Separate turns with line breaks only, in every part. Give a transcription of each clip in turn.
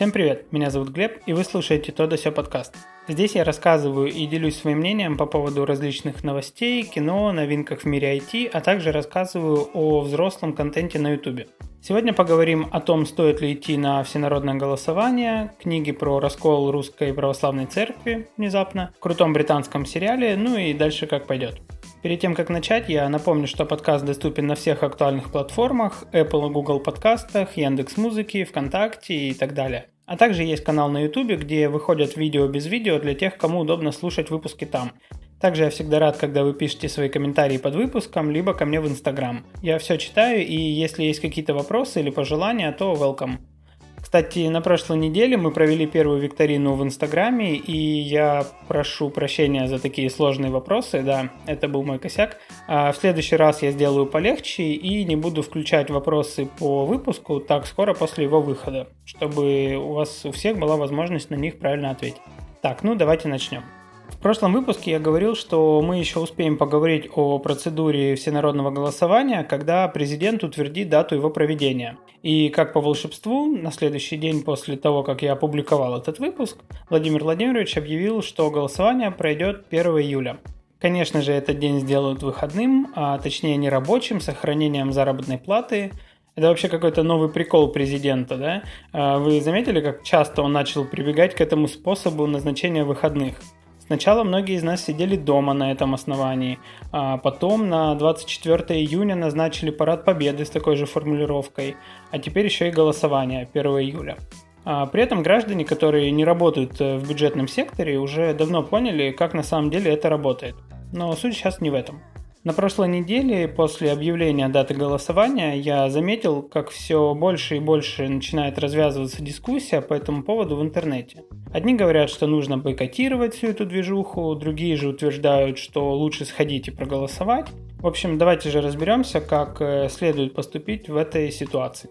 Всем привет, меня зовут Глеб, и вы слушаете «То да сё» подкаст. Здесь я рассказываю и делюсь своим мнением по поводу различных новостей, кино, новинках в мире IT, а также рассказываю о взрослом контенте на YouTube. Сегодня поговорим о том, стоит ли идти на всенародное голосование, книги про раскол русской православной церкви внезапно, крутом британском сериале, ну и дальше как пойдет. Перед тем, как начать, я напомню, что подкаст доступен на всех актуальных платформах Apple и Google подкастах, Яндекс Музыки, ВКонтакте и так далее. А также есть канал на YouTube, где выходят видео без видео для тех, кому удобно слушать выпуски там. Также я всегда рад, когда вы пишете свои комментарии под выпуском, либо ко мне в Instagram. Я все читаю, и если есть какие-то вопросы или пожелания, то welcome. Кстати, на прошлой неделе мы провели первую викторину в Инстаграме, и я прошу прощения за такие сложные вопросы, да, это был мой косяк. А в следующий раз я сделаю полегче и не буду включать вопросы по выпуску так скоро после его выхода, чтобы у вас у всех была возможность на них правильно ответить. Так, ну давайте начнем. В прошлом выпуске я говорил, что мы еще успеем поговорить о процедуре всенародного голосования, когда президент утвердит дату его проведения. И как по волшебству, на следующий день после того, как я опубликовал этот выпуск, Владимир Владимирович объявил, что голосование пройдет 1 июля. Конечно же, этот день сделают выходным, а точнее не рабочим, с сохранением заработной платы. Это вообще какой-то новый прикол президента, да? А вы заметили, как часто он начал прибегать к этому способу назначения выходных? Сначала многие из нас сидели дома на этом основании, а потом на 24 июня назначили парад победы с такой же формулировкой, а теперь еще и голосование 1 июля. А при этом граждане, которые не работают э, в бюджетном секторе, уже давно поняли, как на самом деле это работает. Но суть сейчас не в этом. На прошлой неделе, после объявления даты голосования, я заметил, как все больше и больше начинает развязываться дискуссия по этому поводу в интернете. Одни говорят, что нужно бойкотировать всю эту движуху, другие же утверждают, что лучше сходить и проголосовать. В общем, давайте же разберемся, как э, следует поступить в этой ситуации.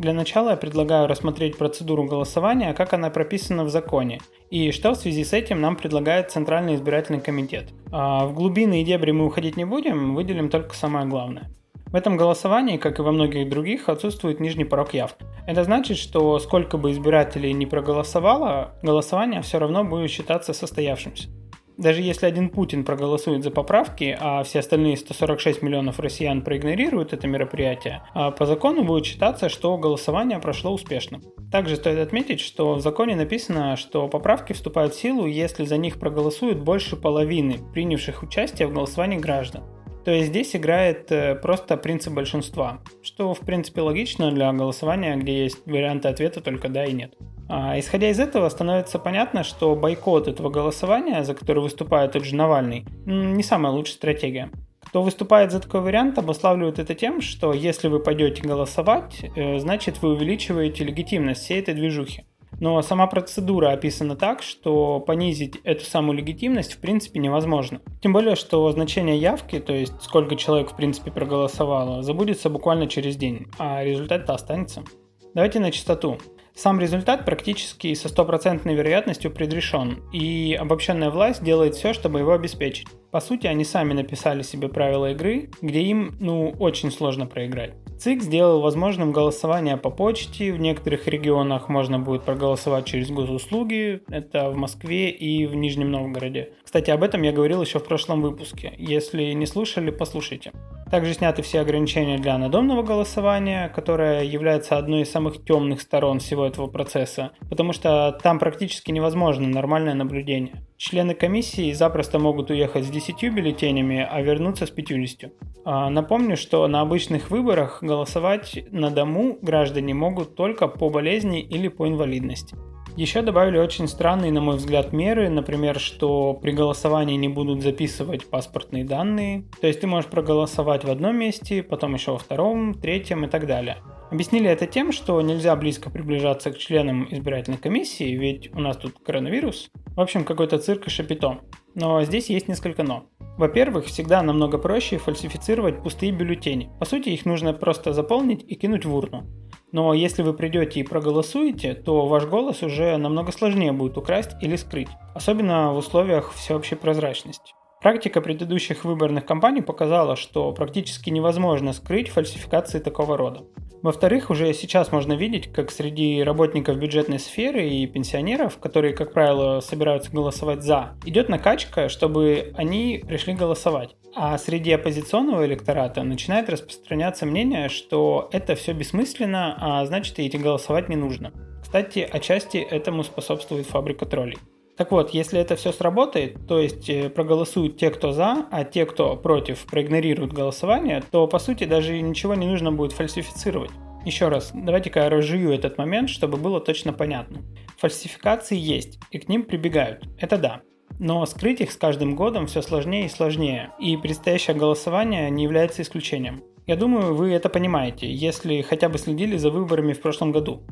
Для начала я предлагаю рассмотреть процедуру голосования, как она прописана в законе, и что в связи с этим нам предлагает Центральный избирательный комитет. А в глубины и дебри мы уходить не будем, выделим только самое главное. В этом голосовании, как и во многих других, отсутствует нижний порог явки. Это значит, что сколько бы избирателей не проголосовало, голосование все равно будет считаться состоявшимся. Даже если один Путин проголосует за поправки, а все остальные 146 миллионов россиян проигнорируют это мероприятие, а по закону будет считаться, что голосование прошло успешно. Также стоит отметить, что в законе написано, что поправки вступают в силу, если за них проголосуют больше половины принявших участие в голосовании граждан. То есть здесь играет э, просто принцип большинства, что в принципе логично для голосования, где есть варианты ответа только да и нет. А, исходя из этого, становится понятно, что бойкот этого голосования, за который выступает тот же Навальный, не самая лучшая стратегия. Кто выступает за такой вариант, обуславливает это тем, что если вы пойдете голосовать, э, значит вы увеличиваете легитимность всей этой движухи. Но сама процедура описана так, что понизить эту самую легитимность в принципе невозможно. Тем более, что значение явки, то есть сколько человек в принципе проголосовало, забудется буквально через день, а результат-то останется. Давайте на чистоту. Сам результат практически со стопроцентной вероятностью предрешен, и обобщенная власть делает все, чтобы его обеспечить. По сути, они сами написали себе правила игры, где им, ну, очень сложно проиграть. ЦИК сделал возможным голосование по почте, в некоторых регионах можно будет проголосовать через госуслуги, это в Москве и в Нижнем Новгороде. Кстати, об этом я говорил еще в прошлом выпуске, если не слушали, послушайте. Также сняты все ограничения для надомного голосования, которое является одной из самых темных сторон всего этого процесса, потому что там практически невозможно нормальное наблюдение. Члены комиссии запросто могут уехать с 10 бюллетенями, а вернуться с 50. А, напомню, что на обычных выборах голосовать на дому граждане могут только по болезни или по инвалидности. Еще добавили очень странные, на мой взгляд, меры, например, что при голосовании не будут записывать паспортные данные. То есть ты можешь проголосовать в одном месте, потом еще во втором, третьем и так далее. Объяснили это тем, что нельзя близко приближаться к членам избирательной комиссии, ведь у нас тут коронавирус. В общем, какой-то цирк и шапито. Но здесь есть несколько «но». Во-первых, всегда намного проще фальсифицировать пустые бюллетени. По сути, их нужно просто заполнить и кинуть в урну. Но если вы придете и проголосуете, то ваш голос уже намного сложнее будет украсть или скрыть, особенно в условиях всеобщей прозрачности. Практика предыдущих выборных кампаний показала, что практически невозможно скрыть фальсификации такого рода. Во-вторых, уже сейчас можно видеть, как среди работников бюджетной сферы и пенсионеров, которые, как правило, собираются голосовать «за», идет накачка, чтобы они пришли голосовать. А среди оппозиционного электората начинает распространяться мнение, что это все бессмысленно, а значит и идти голосовать не нужно. Кстати, отчасти этому способствует фабрика троллей. Так вот, если это все сработает, то есть э, проголосуют те, кто за, а те, кто против, проигнорируют голосование, то по сути даже ничего не нужно будет фальсифицировать. Еще раз, давайте-ка я разжую этот момент, чтобы было точно понятно. Фальсификации есть, и к ним прибегают. Это да. Но скрыть их с каждым годом все сложнее и сложнее, и предстоящее голосование не является исключением. Я думаю, вы это понимаете, если хотя бы следили за выборами в прошлом году.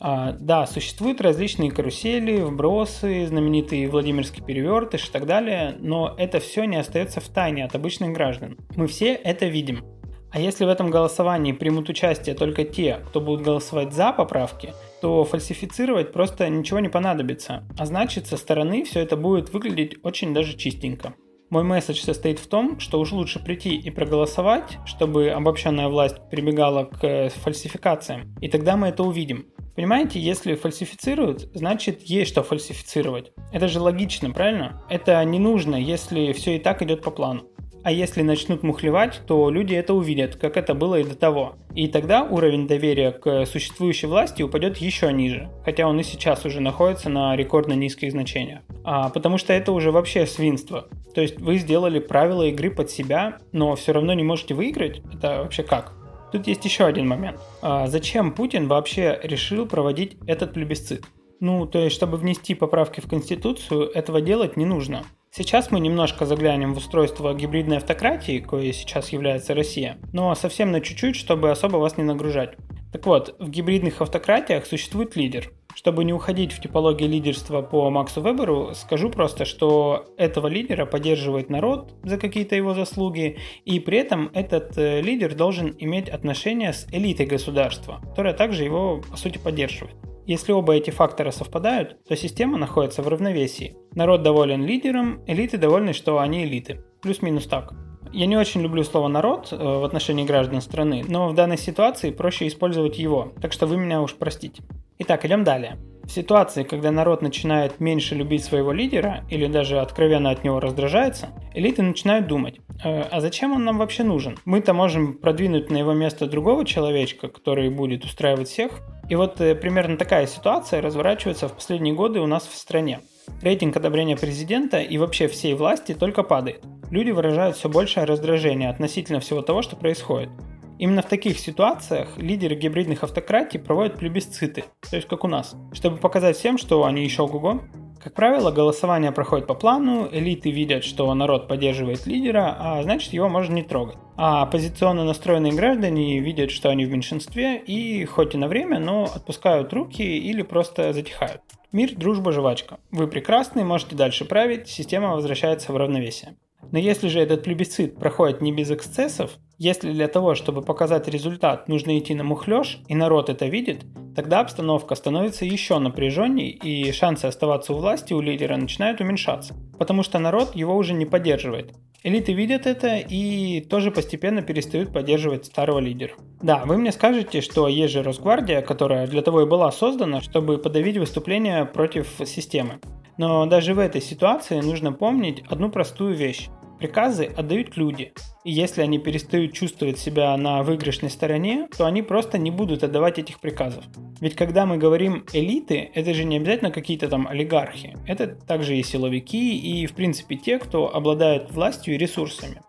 А, да, существуют различные карусели, вбросы, знаменитые Владимирский перевертыш и так далее, но это все не остается в тайне от обычных граждан. Мы все это видим. А если в этом голосовании примут участие только те, кто будут голосовать за поправки, то фальсифицировать просто ничего не понадобится, а значит со стороны все это будет выглядеть очень даже чистенько. Мой месседж состоит в том, что уж лучше прийти и проголосовать, чтобы обобщенная власть прибегала к фальсификациям, и тогда мы это увидим. Понимаете, если фальсифицируют, значит есть что фальсифицировать. Это же логично, правильно? Это не нужно, если все и так идет по плану. А если начнут мухлевать, то люди это увидят, как это было и до того. И тогда уровень доверия к существующей власти упадет еще ниже, хотя он и сейчас уже находится на рекордно низких значениях. А, потому что это уже вообще свинство. То есть вы сделали правила игры под себя, но все равно не можете выиграть? Это вообще как? Тут есть еще один момент. А зачем Путин вообще решил проводить этот плебисцит? Ну, то есть, чтобы внести поправки в Конституцию, этого делать не нужно. Сейчас мы немножко заглянем в устройство гибридной автократии, кое сейчас является Россия, но совсем на чуть-чуть, чтобы особо вас не нагружать. Так вот, в гибридных автократиях существует лидер. Чтобы не уходить в типологию лидерства по Максу Веберу, скажу просто, что этого лидера поддерживает народ за какие-то его заслуги, и при этом этот э, лидер должен иметь отношения с элитой государства, которая также его, по сути, поддерживает. Если оба эти фактора совпадают, то система находится в равновесии. Народ доволен лидером, элиты довольны, что они элиты. Плюс-минус так. Я не очень люблю слово «народ» э, в отношении граждан страны, но в данной ситуации проще использовать его, так что вы меня уж простите. Итак, идем далее. В ситуации, когда народ начинает меньше любить своего лидера или даже откровенно от него раздражается, элиты начинают думать, э, а зачем он нам вообще нужен? Мы-то можем продвинуть на его место другого человечка, который будет устраивать всех. И вот э, примерно такая ситуация разворачивается в последние годы у нас в стране. Рейтинг одобрения президента и вообще всей власти только падает. Люди выражают все большее раздражение относительно всего того, что происходит. Именно в таких ситуациях лидеры гибридных автократий проводят плебисциты, то есть как у нас, чтобы показать всем, что они еще ого Как правило, голосование проходит по плану, элиты видят, что народ поддерживает лидера, а значит его можно не трогать. А оппозиционно настроенные граждане видят, что они в меньшинстве и хоть и на время, но отпускают руки или просто затихают. Мир, дружба, жвачка. Вы прекрасны, можете дальше править, система возвращается в равновесие. Но если же этот плебисцит проходит не без эксцессов, если для того, чтобы показать результат, нужно идти на мухлёж, и народ это видит, тогда обстановка становится еще напряженней, и шансы оставаться у власти у лидера начинают уменьшаться, потому что народ его уже не поддерживает. Элиты видят это и тоже постепенно перестают поддерживать старого лидера. Да, вы мне скажете, что есть же Росгвардия, которая для того и была создана, чтобы подавить выступления против системы. Но даже в этой ситуации нужно помнить одну простую вещь. Приказы отдают люди, и если они перестают чувствовать себя на выигрышной стороне, то они просто не будут отдавать этих приказов. Ведь когда мы говорим элиты, это же не обязательно какие-то там олигархи. Это также и силовики, и в принципе те, кто обладает властью и ресурсами.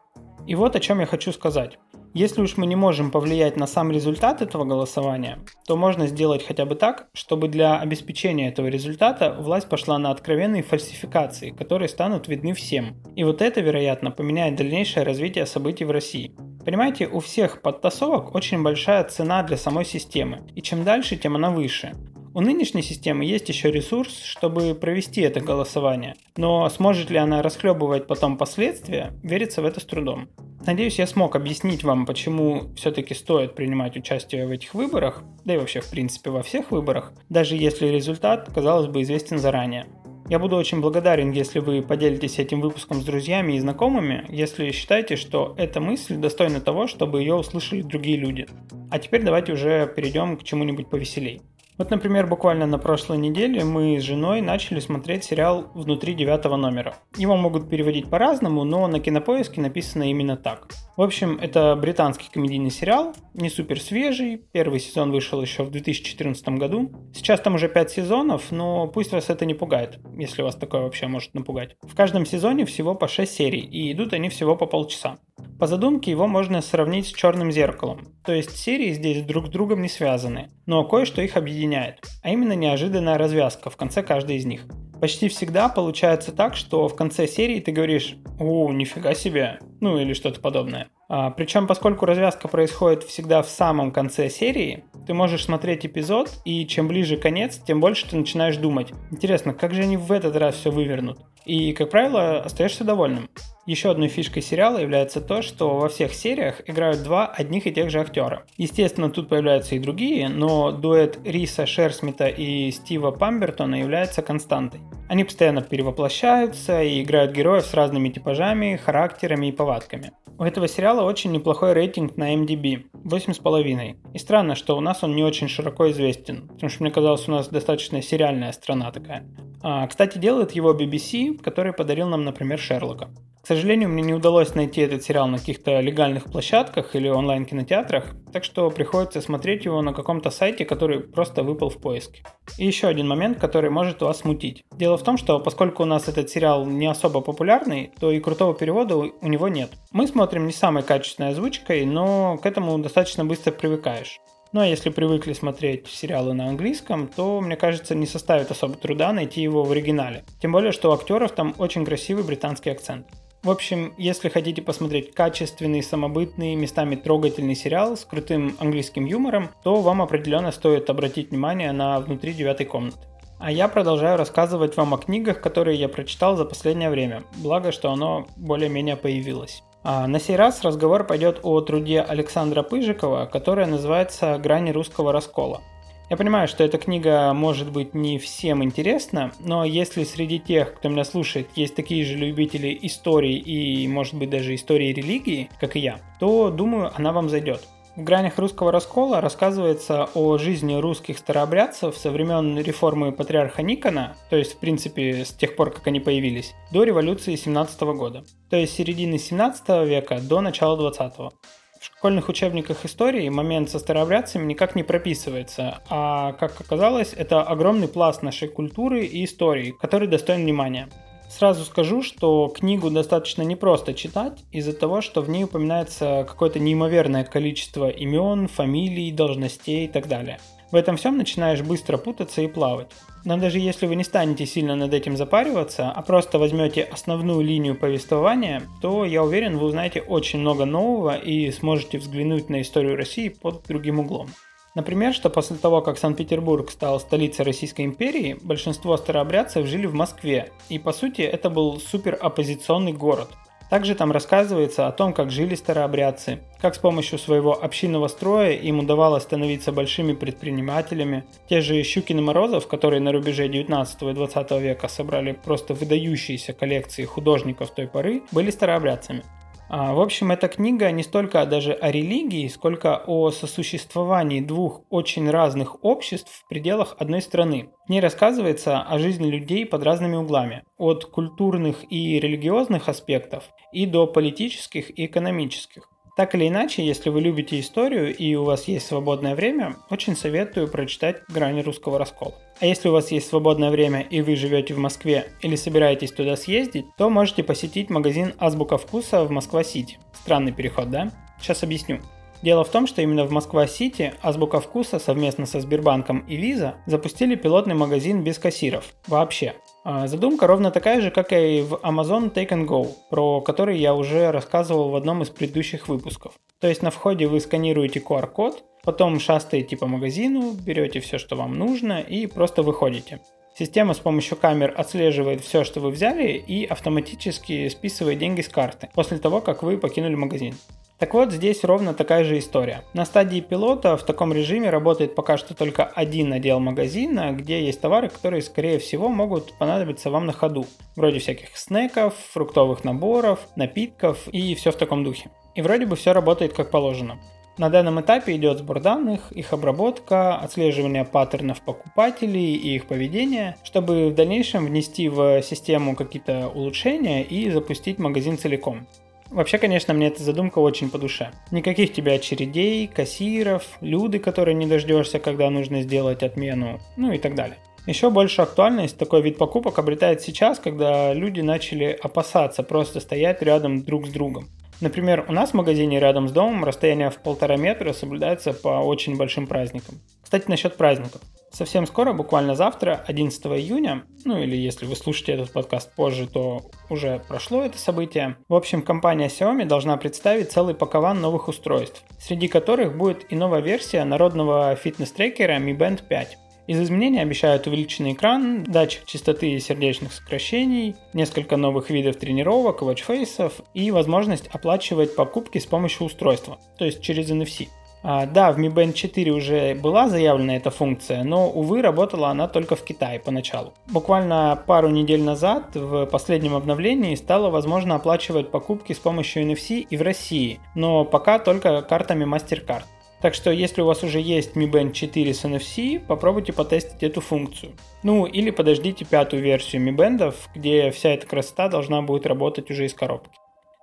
И вот о чем я хочу сказать. Если уж мы не можем повлиять на сам результат этого голосования, то можно сделать хотя бы так, чтобы для обеспечения этого результата власть пошла на откровенные фальсификации, которые станут видны всем. И вот это, вероятно, поменяет дальнейшее развитие событий в России. Понимаете, у всех подтасовок очень большая цена для самой системы, и чем дальше, тем она выше. У нынешней системы есть еще ресурс, чтобы провести это голосование, но сможет ли она расхлебывать потом последствия, верится в это с трудом. Надеюсь, я смог объяснить вам, почему все-таки стоит принимать участие в этих выборах, да и вообще в принципе во всех выборах, даже если результат, казалось бы, известен заранее. Я буду очень благодарен, если вы поделитесь этим выпуском с друзьями и знакомыми, если считаете, что эта мысль достойна того, чтобы ее услышали другие люди. А теперь давайте уже перейдем к чему-нибудь повеселей. Вот, например, буквально на прошлой неделе мы с женой начали смотреть сериал «Внутри девятого номера». Его могут переводить по-разному, но на кинопоиске написано именно так. В общем, это британский комедийный сериал, не супер свежий, первый сезон вышел еще в 2014 году. Сейчас там уже 5 сезонов, но пусть вас это не пугает, если вас такое вообще может напугать. В каждом сезоне всего по 6 серий, и идут они всего по полчаса. По задумке его можно сравнить с черным зеркалом, то есть серии здесь друг с другом не связаны, но кое-что их объединяет, а именно неожиданная развязка в конце каждой из них. Почти всегда получается так, что в конце серии ты говоришь «О, нифига себе», ну или что-то подобное. А, причем, поскольку развязка происходит всегда в самом конце серии, ты можешь смотреть эпизод, и чем ближе конец, тем больше ты начинаешь думать. Интересно, как же они в этот раз все вывернут? И, как правило, остаешься довольным. Еще одной фишкой сериала является то, что во всех сериях играют два одних и тех же актера. Естественно, тут появляются и другие, но дуэт Риса Шерсмита и Стива Памбертона является константой. Они постоянно перевоплощаются и играют героев с разными типажами, характерами и повадками. У этого сериала очень неплохой рейтинг на MDB – 8,5. И странно, что у нас он не очень широко известен, потому что мне казалось, у нас достаточно сериальная страна такая. А, кстати, делает его BBC, который подарил нам, например, Шерлока. К сожалению, мне не удалось найти этот сериал на каких-то легальных площадках или онлайн-кинотеатрах, так что приходится смотреть его на каком-то сайте, который просто выпал в поиске. И еще один момент, который может вас смутить. Дело в том, что поскольку у нас этот сериал не особо популярный, то и крутого перевода у него нет. Мы смотрим не самой качественной озвучкой, но к этому достаточно быстро привыкаешь. Ну а если привыкли смотреть сериалы на английском, то, мне кажется, не составит особо труда найти его в оригинале. Тем более, что у актеров там очень красивый британский акцент. В общем, если хотите посмотреть качественный, самобытный, местами трогательный сериал с крутым английским юмором, то вам определенно стоит обратить внимание на «Внутри девятой комнаты». А я продолжаю рассказывать вам о книгах, которые я прочитал за последнее время, благо, что оно более-менее появилось. А на сей раз разговор пойдет о труде Александра Пыжикова, которая называется «Грани русского раскола». Я понимаю, что эта книга может быть не всем интересна, но если среди тех, кто меня слушает, есть такие же любители истории и, может быть, даже истории религии, как и я, то, думаю, она вам зайдет. В гранях русского раскола рассказывается о жизни русских старообрядцев со времен реформы патриарха Никона, то есть, в принципе, с тех пор, как они появились, до революции 17 года, то есть середины 17 века до начала 20 -го. В школьных учебниках истории момент со старообрядцами никак не прописывается, а, как оказалось, это огромный пласт нашей культуры и истории, который достоин внимания. Сразу скажу, что книгу достаточно непросто читать из-за того, что в ней упоминается какое-то неимоверное количество имен, фамилий, должностей и так далее. В этом всем начинаешь быстро путаться и плавать. Но даже если вы не станете сильно над этим запариваться, а просто возьмете основную линию повествования, то я уверен, вы узнаете очень много нового и сможете взглянуть на историю России под другим углом. Например, что после того, как Санкт-Петербург стал столицей Российской империи, большинство старообрядцев жили в Москве, и по сути это был супер оппозиционный город – также там рассказывается о том, как жили старообрядцы, как с помощью своего общинного строя им удавалось становиться большими предпринимателями. Те же Щукин и Морозов, которые на рубеже 19 и 20 века собрали просто выдающиеся коллекции художников той поры, были старообрядцами. А, в общем, эта книга не столько даже о религии, сколько о сосуществовании двух очень разных обществ в пределах одной страны. В ней рассказывается о жизни людей под разными углами, от культурных и религиозных аспектов и до политических и экономических. Так или иначе, если вы любите историю и у вас есть свободное время, очень советую прочитать «Грани русского раскола». А если у вас есть свободное время и вы живете в Москве или собираетесь туда съездить, то можете посетить магазин Азбука Вкуса в Москва-Сити. Странный переход, да? Сейчас объясню. Дело в том, что именно в Москва-Сити Азбука Вкуса совместно со Сбербанком и Виза запустили пилотный магазин без кассиров. Вообще. А, задумка ровно такая же, как и в Amazon Take and Go, про который я уже рассказывал в одном из предыдущих выпусков. То есть на входе вы сканируете QR-код, потом шастаете по магазину, берете все, что вам нужно и просто выходите. Система с помощью камер отслеживает все, что вы взяли и автоматически списывает деньги с карты после того, как вы покинули магазин. Так вот, здесь ровно такая же история. На стадии пилота в таком режиме работает пока что только один отдел магазина, где есть товары, которые, скорее всего, могут понадобиться вам на ходу. Вроде всяких снеков, фруктовых наборов, напитков и все в таком духе. И вроде бы все работает как положено. На данном этапе идет сбор данных, их обработка, отслеживание паттернов покупателей и их поведения, чтобы в дальнейшем внести в систему какие-то улучшения и запустить магазин целиком. Вообще, конечно, мне эта задумка очень по душе. Никаких тебе очередей, кассиров, люди, которые не дождешься, когда нужно сделать отмену, ну и так далее. Еще больше актуальность такой вид покупок обретает сейчас, когда люди начали опасаться просто стоять рядом друг с другом. Например, у нас в магазине рядом с домом расстояние в полтора метра соблюдается по очень большим праздникам. Кстати, насчет праздников. Совсем скоро, буквально завтра, 11 июня, ну или если вы слушаете этот подкаст позже, то уже прошло это событие. В общем, компания Xiaomi должна представить целый пакован новых устройств, среди которых будет и новая версия народного фитнес-трекера Mi Band 5. Из изменений обещают увеличенный экран, датчик частоты сердечных сокращений, несколько новых видов тренировок, watchface'ов и возможность оплачивать покупки с помощью устройства, то есть через NFC. А, да, в Mi Band 4 уже была заявлена эта функция, но, увы, работала она только в Китае поначалу. Буквально пару недель назад в последнем обновлении стало возможно оплачивать покупки с помощью NFC и в России, но пока только картами MasterCard. Так что, если у вас уже есть Mi Band 4 с NFC, попробуйте потестить эту функцию. Ну, или подождите пятую версию Mi Band, где вся эта красота должна будет работать уже из коробки.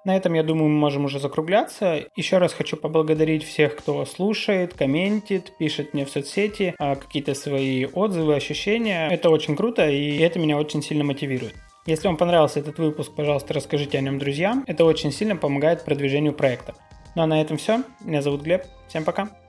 На этом, я думаю, мы можем уже закругляться. Еще раз хочу поблагодарить всех, кто слушает, комментит, пишет мне в соцсети а, какие-то свои отзывы, ощущения. Это очень круто, и это меня очень сильно мотивирует. Если вам понравился этот выпуск, пожалуйста, расскажите о нем друзьям. Это очень сильно помогает продвижению проекта. Ну а на этом все. Меня зовут Глеб. Всем пока.